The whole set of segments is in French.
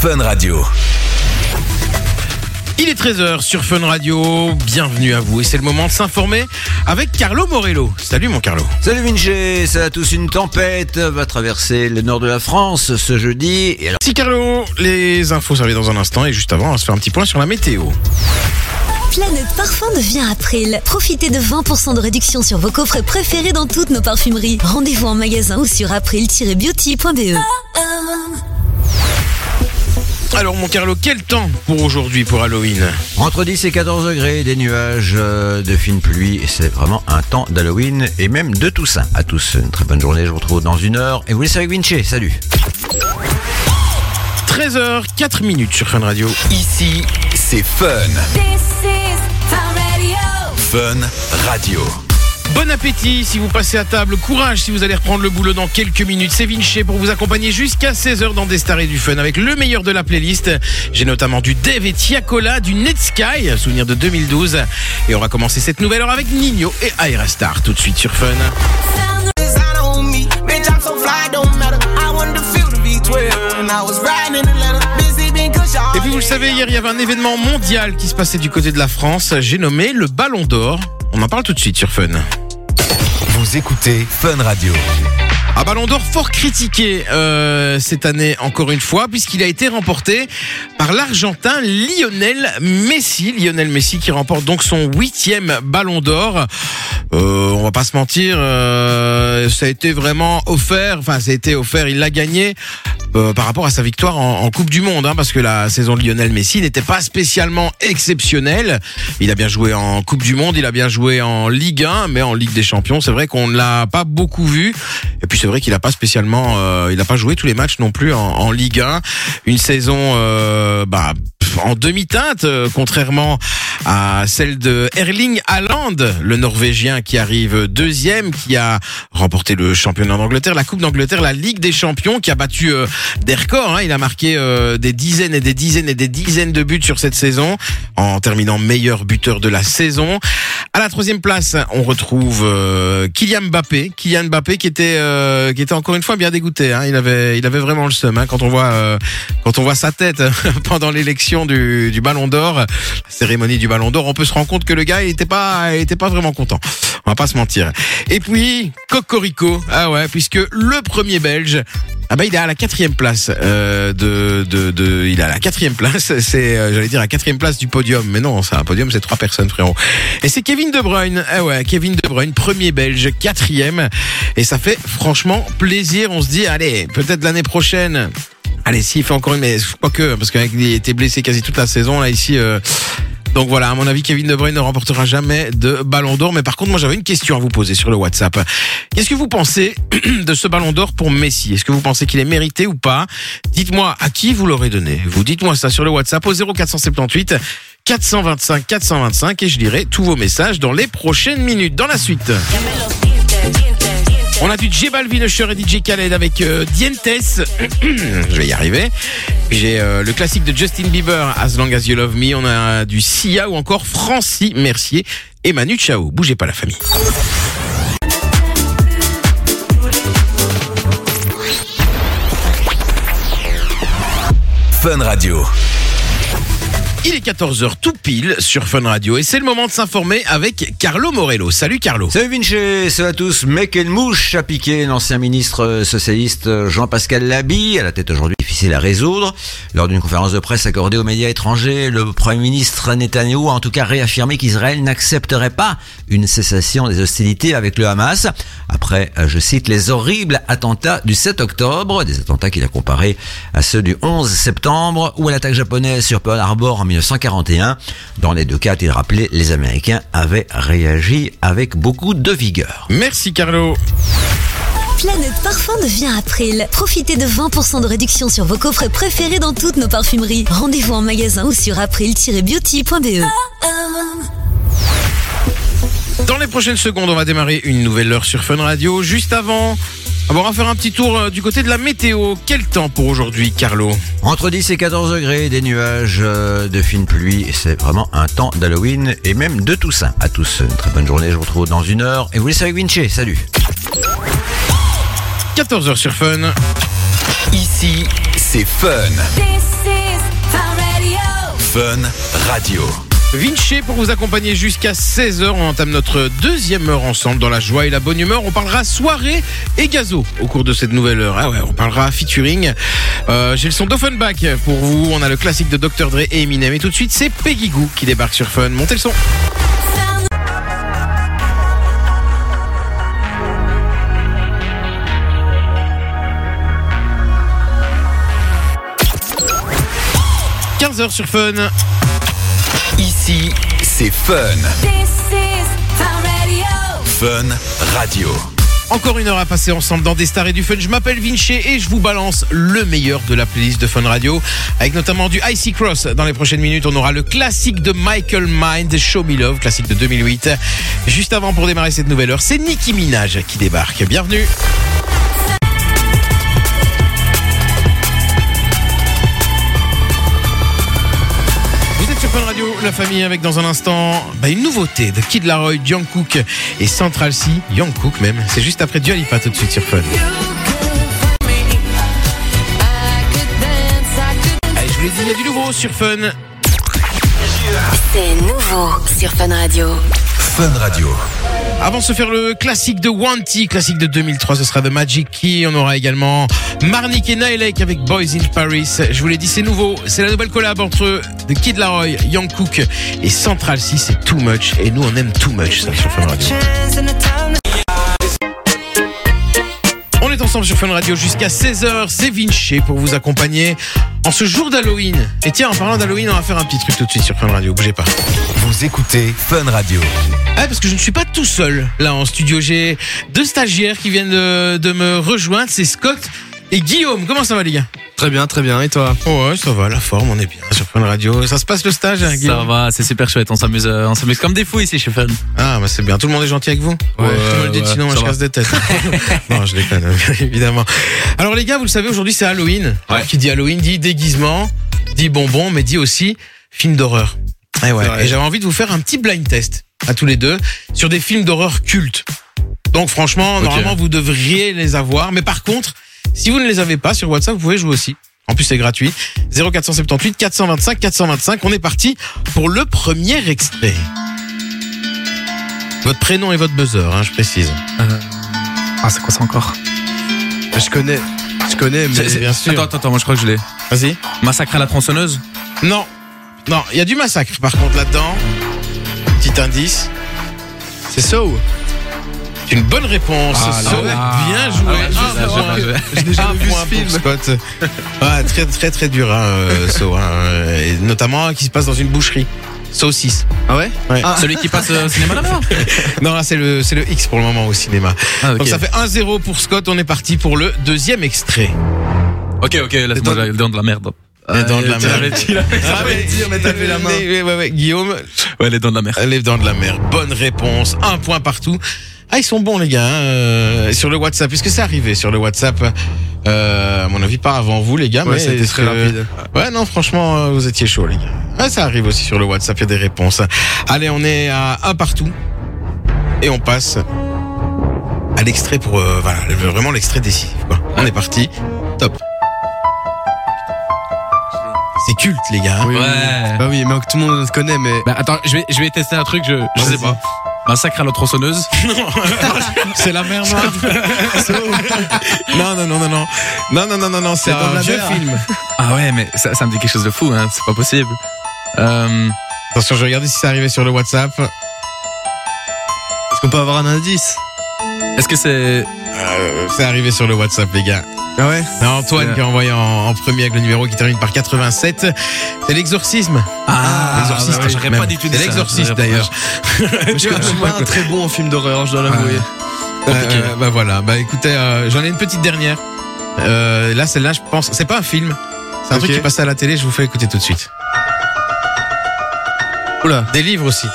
Fun Radio. Il est 13h sur Fun Radio, bienvenue à vous et c'est le moment de s'informer avec Carlo Morello. Salut mon Carlo. Salut Vinci, ça a tous une tempête va traverser le nord de la France ce jeudi. Et alors, Si Carlo, les infos servent dans un instant et juste avant on va se faire un petit point sur la météo. Planète Parfum devient April. Profitez de 20% de réduction sur vos coffrets préférés dans toutes nos parfumeries. Rendez-vous en magasin ou sur april-beauty.be. Alors mon Carlo, quel temps pour aujourd'hui pour Halloween entre 10 et 14 degrés, des nuages, euh, de fines pluies, et c'est vraiment un temps d'Halloween et même de Toussaint. À tous, une très bonne journée, je vous retrouve dans une heure. Et vous laissez avec Vinci, salut 13h, 4 minutes sur Fun Radio. Ici, c'est Fun. Fun Radio. Bon appétit si vous passez à table, courage si vous allez reprendre le boulot dans quelques minutes. C'est Vinci pour vous accompagner jusqu'à 16h dans des stars et du fun avec le meilleur de la playlist. J'ai notamment du Dave et Tiakola, du Netsky, souvenir de 2012. Et on va commencer cette nouvelle heure avec Nino et Aerostar tout de suite sur Fun. designer on me. Bitch, I'm so fly, don't matter. I wanted to feel the V12, and I was riding in the letter. Busy being cushion. Et puis vous le savez, hier il y avait un événement mondial qui se passait du côté de la France. J'ai nommé le Ballon d'Or. On en parle tout de suite sur Fun. Vous écoutez Fun Radio. Un ballon d'or fort critiqué euh, cette année encore une fois puisqu'il a été remporté par l'Argentin Lionel Messi. Lionel Messi qui remporte donc son huitième ballon d'or. Euh, on va pas se mentir, euh, ça a été vraiment offert. Enfin, ça a été offert. Il l'a gagné euh, par rapport à sa victoire en, Coupe du Monde, hein, parce que la saison de Lionel Messi n'était pas spécialement exceptionnelle. Il a bien joué en Coupe du Monde, il a bien joué en Ligue 1, mais en Ligue des Champions, c'est vrai qu'on ne l'a pas beaucoup vu. C'est vrai qu'il n'a pas spécialement, euh, il n'a pas joué tous les matchs non plus en, en Ligue 1. Une saison, euh, bah en demi-teinte, euh, contrairement à celle de Erling Haaland, le Norvégien qui arrive deuxième, qui a remporté le championnat d'Angleterre, la Coupe d'Angleterre, la Ligue des Champions, qui a battu euh, des records. hein. Il a marqué euh, des dizaines et des dizaines et des dizaines de buts sur cette saison, en terminant meilleur buteur de la saison. À la troisième place, on retrouve euh, Kylian Mbappé. Kylian Mbappé qui était euh, qui était encore une fois bien dégoûté. hein. Il avait il avait vraiment le seum hein, quand on voit euh, quand on voit sa tête pendant l'élection du, Ballon d'Or, la cérémonie du Ballon d'Or. On peut se rendre compte que le gars il était pas il pas vraiment content. On va pas se mentir. Et puis Cocorico, ah ouais, puisque le premier Belge ah bah il est à la quatrième place euh, de, de, de il est à la quatrième place c'est euh, j'allais dire la quatrième place du podium. Mais non c'est un podium c'est trois personnes frérot. Et c'est Kevin De Bruyne. Ah ouais Kevin De Bruyne premier belge quatrième. Et ça fait franchement plaisir. On se dit allez peut-être l'année prochaine. Allez s'il fait encore une mais pas que parce qu'il était blessé quasi toute la saison là ici euh, donc voilà, à mon avis, Kevin De ne remportera jamais de Ballon d'Or. Mais par contre, moi, j'avais une question à vous poser sur le WhatsApp. Qu'est-ce que vous pensez de ce Ballon d'Or pour Messi? Est-ce que vous pensez qu'il est mérité ou pas? Dites-moi à qui vous l'aurez donné. Vous dites-moi ça sur le WhatsApp au 0478 425 425 et je lirai tous vos messages dans les prochaines minutes. Dans la suite. On a du J Balvin, Usher et DJ Khaled avec euh, Dientes. Je vais y arriver. J'ai euh, le classique de Justin Bieber, As Long As You Love Me. On a du Sia ou encore Francie Mercier et Manu Chao. Bougez pas la famille. Fun Radio. Il est 14h tout pile sur Fun Radio et c'est le moment de s'informer avec Carlo Morello. Salut Carlo. Salut Vinci, salut à tous. Mais mouche a piqué l'ancien ministre socialiste Jean-Pascal Labi à la tête aujourd'hui difficile à résoudre. Lors d'une conférence de presse accordée aux médias étrangers, le Premier ministre Netanyahou a en tout cas réaffirmé qu'Israël n'accepterait pas une cessation des hostilités avec le Hamas. Après, euh, je cite, les horribles attentats du 7 octobre, des attentats qu'il a comparés à ceux du 11 septembre ou à l'attaque japonaise sur Pearl Harbor en 1941. Dans les deux cas, il rappelait, les Américains avaient réagi avec beaucoup de vigueur. Merci Carlo. Planète Parfum devient April. Profitez de 20% de réduction sur vos coffrets préférés dans toutes nos parfumeries. Rendez-vous en magasin ou sur april-beauty.be. Dans les prochaines secondes, on va démarrer une nouvelle heure sur Fun Radio. Juste avant, on va faire un petit tour euh, du côté de la météo. Quel temps pour aujourd'hui, Carlo Entre 10 et 14 degrés, des nuages, euh, de fines pluies, c'est vraiment un temps d'Halloween et même de Toussaint. À tous, une très bonne journée, je vous retrouve dans une heure. Et vous laissez avec Vinci, salut 14h sur Fun. Ici, c'est Fun. This is Fun Radio. Fun Radio. Vinci pour vous accompagner jusqu'à 16h. On entame notre deuxième heure ensemble dans la joie et la bonne humeur. On parlera soirée et gazo au cours de cette nouvelle heure. Ah ouais, on parlera featuring. Euh, J'ai le son d'Offenbach pour vous. On a le classique de Dr. Dre et Eminem. Et tout de suite, c'est Peggy Goo qui débarque sur Fun. Montez le son. 15h sur Fun. Ici, c'est Fun. This is Fun Radio. Fun Radio. Encore une heure à passer ensemble dans des stars et du fun. Je m'appelle Vinci et je vous balance le meilleur de la playlist de Fun Radio. Avec notamment du Icy Cross. Dans les prochaines minutes, on aura le classique de Michael Mind, Show Me Love, classique de 2008. Juste avant pour démarrer cette nouvelle heure, c'est Nicki Minaj qui débarque. Bienvenue. Fun Radio, la famille, avec dans un instant bah, une nouveauté de Kid Laroi, Jungkook et Central C, Jungkook même. C'est juste après Dua Lipa tout de suite sur Fun. Allez, je vous l'ai dit, il y a du nouveau sur Fun. C'est nouveau sur Fun Radio. Fun Radio. Avant de se faire le classique de Wanty, classique de 2003, ce sera The Magic Key. On aura également Marnik et Nailek avec Boys in Paris. Je vous l'ai dit, c'est nouveau. C'est la nouvelle collab entre The Kid Laroi, Young Cook et Central C. C'est Too Much. Et nous, on aime Too Much, ça, sur Fun Radio. Est ensemble sur Fun Radio jusqu'à 16h. C'est Vinci pour vous accompagner en ce jour d'Halloween. Et tiens, en parlant d'Halloween, on va faire un petit truc tout de suite sur Fun Radio. Bougez pas. Vous écoutez Fun Radio. Ah, parce que je ne suis pas tout seul là en studio. J'ai deux stagiaires qui viennent de, de me rejoindre. C'est Scott et Guillaume. Comment ça va les gars? Très bien, très bien. Et toi? Ouais, ça va, la forme, on est bien sur Fun Radio. Ça se passe le stage, hein, Ça Guillaume? va, c'est super chouette. On s'amuse, euh, on s'amuse comme des fous ici chez Fun. Ah, bah c'est bien. Tout le monde est gentil avec vous? Ouais, me le dis, ouais, sinon ça je va. casse des têtes. non, je déconne, évidemment. Alors les gars, vous le savez, aujourd'hui c'est Halloween. Ouais. Alors, Qui dit Halloween dit déguisement, dit bonbon, mais dit aussi film d'horreur. Et ouais. C'est vrai. Et j'avais envie de vous faire un petit blind test à tous les deux sur des films d'horreur cultes. Donc franchement, normalement vous devriez les avoir, mais par contre, si vous ne les avez pas sur WhatsApp, vous pouvez jouer aussi. En plus, c'est gratuit. 0478 425 425. On est parti pour le premier extrait. Votre prénom et votre buzzer, hein, je précise. Ah, c'est quoi ça encore? Je connais, je connais, mais bien sûr. Attends, attends, attends, moi je crois que je l'ai. Vas-y. Massacre à la tronçonneuse? Non. Non, il y a du massacre par contre là-dedans. Petit indice. c'est So. C'est une bonne réponse. Ah, là, là. bien joué. Ah, ouais, je Un sais, point. je n'ai jamais Un vu ce film. Scott. Ouais, très très très dur, hein, euh, So. hein, et notamment qui se passe dans une boucherie. So 6. Ah ouais Ouais. Ah. Celui qui passe au cinéma là-bas Non, là c'est le, c'est le X pour le moment au cinéma. Ah. Donc ça fait 1-0 pour Scott. On est parti pour le deuxième extrait. Ok, ok, laisse-moi dans- les dents de la merde. Les dents de la mer. là. Ah, dire, mais t'as levé la main. Ouais, ouais, ouais. Guillaume, Ouais, les dents de la mer. les dents de la mer. Bonne réponse. Un point partout. Ah, ils sont bons, les gars, hein, euh, sur le WhatsApp. Est-ce que c'est arrivé sur le WhatsApp euh, À mon avis, pas avant vous, les gars. Ouais, mais c'était très que- rapide. Ouais, non, franchement, euh, vous étiez chaud, les gars. Ah, ça arrive aussi sur le WhatsApp, il y a des réponses. Allez, on est à un partout. Et on passe à l'extrait pour... euh, voilà, vraiment l'extrait décisif, quoi. On est parti. Top. C'est culte, les gars. hein. Oui, Ouais. Bah oui, mais tout le monde connaît, mais. Bah, attends, je vais, je vais tester un truc, je, je sais pas. Massacre à la tronçonneuse C'est la mer noire. non, non, non, non, non. Non, non, non, non, non, c'est dans un la vieux mer. film. Ah ouais, mais ça, ça me dit quelque chose de fou, hein, c'est pas possible. Euh, Attention, je vais regarder si c'est arrivé sur le WhatsApp. Est-ce qu'on peut avoir un indice? Est-ce que c'est... Euh, c'est arrivé sur le WhatsApp, les gars. Ah ouais C'est Antoine qui a envoyé en, en premier avec le numéro qui termine par 87. C'est l'exorcisme. Ah, l'exorciste. bah ouais, j'aurais même. pas du tout dit C'est ça. l'exorciste J'aurais pas- d'ailleurs. Je suis pas un très bon en film d'horreur, je dois l'avouer. compliqué. Euh, bah voilà. Bah écoutez, euh, j'en ai une petite dernière. Euh, là, celle-là, je pense, c'est pas un film. C'est un Ok. truc qui passait à la télé. Je vous fais écouter tout de suite. Oula, Des livres aussi.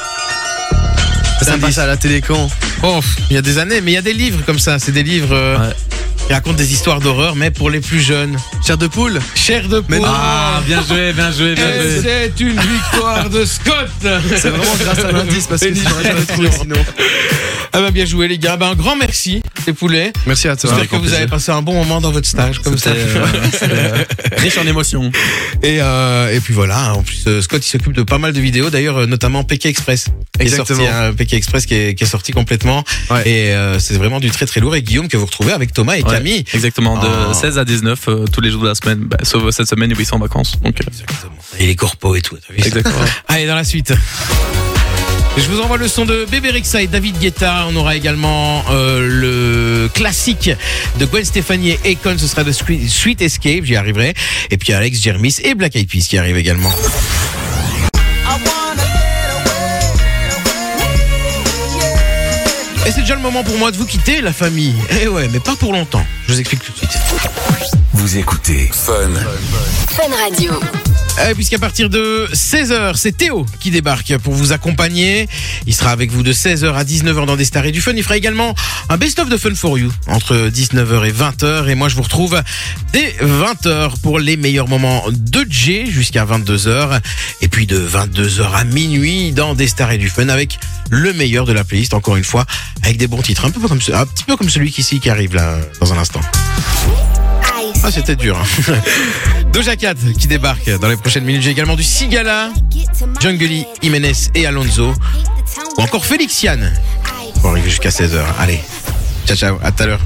Ça passe à la télé quand? Oh, il y a des années, mais il y a des livres comme ça. C'est des livres. euh, Ouais. Il raconte des histoires d'horreur, mais pour les plus jeunes. Chair de poule Cher de non. Ah, bien joué, bien joué, bien Et joué. c'est une victoire de Scott. C'est vraiment grâce à l'indice parce que Une j'aurais jamais trouvé sinon. Ah bah bien joué les gars. Bah, un grand merci les poulets. Merci à toi. J'espère que vous avez passé un bon moment dans votre stage comme ça. Euh, c'était riche en émotions. Et, euh, et puis voilà, en plus euh, Scott il s'occupe de pas mal de vidéos, d'ailleurs euh, notamment PK Express. Qui est Exactement. sorti, hein, PK Express qui est, qui est sorti complètement. Ouais. Et euh, c'est vraiment du très très lourd. Et Guillaume que vous retrouvez avec Thomas et Camille. Exactement, de Oh. 16 à 19 euh, tous les jours de la semaine, bah, sauf cette semaine où ils sont en vacances. Donc, euh, Exactement. Et les corpos et tout. exactement. Allez, dans la suite. Je vous envoie le son de Bébé Rexa et David Guetta. On aura également euh, le classique de Gwen Stefani et Akon. Ce sera de Sweet Sweet Escape. J'y arriverai. Et puis Alex Jermis et Black Eyed Peas qui arrivent également. C'est déjà le moment pour moi de vous quitter, la famille. Eh ouais, mais pas pour longtemps. Je vous explique tout de suite. Vous écoutez Fun Fun Radio. Euh, Puisqu'à partir de 16h, c'est Théo qui débarque pour vous accompagner. Il sera avec vous de 16h à 19h dans des stars et du fun. Il fera également un best-of de Fun for You entre 19h et 20h. Et moi, je vous retrouve dès 20h pour les meilleurs moments de J jusqu'à 22h. Et puis de 22h à minuit dans des stars et du fun avec le meilleur de la playlist, encore une fois, avec des bons titres. Un, peu comme, ce- un petit peu comme celui qui, ici qui arrive là dans un instant. Ah, c'était dur. hein. Doja Cat qui débarque dans les prochaines minutes. J'ai également du Sigala, Jungly, Jiménez et Alonso. Ou encore Félix Yann pour arriver jusqu'à 16h. Allez, ciao ciao, à tout à l'heure.